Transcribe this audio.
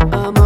I'm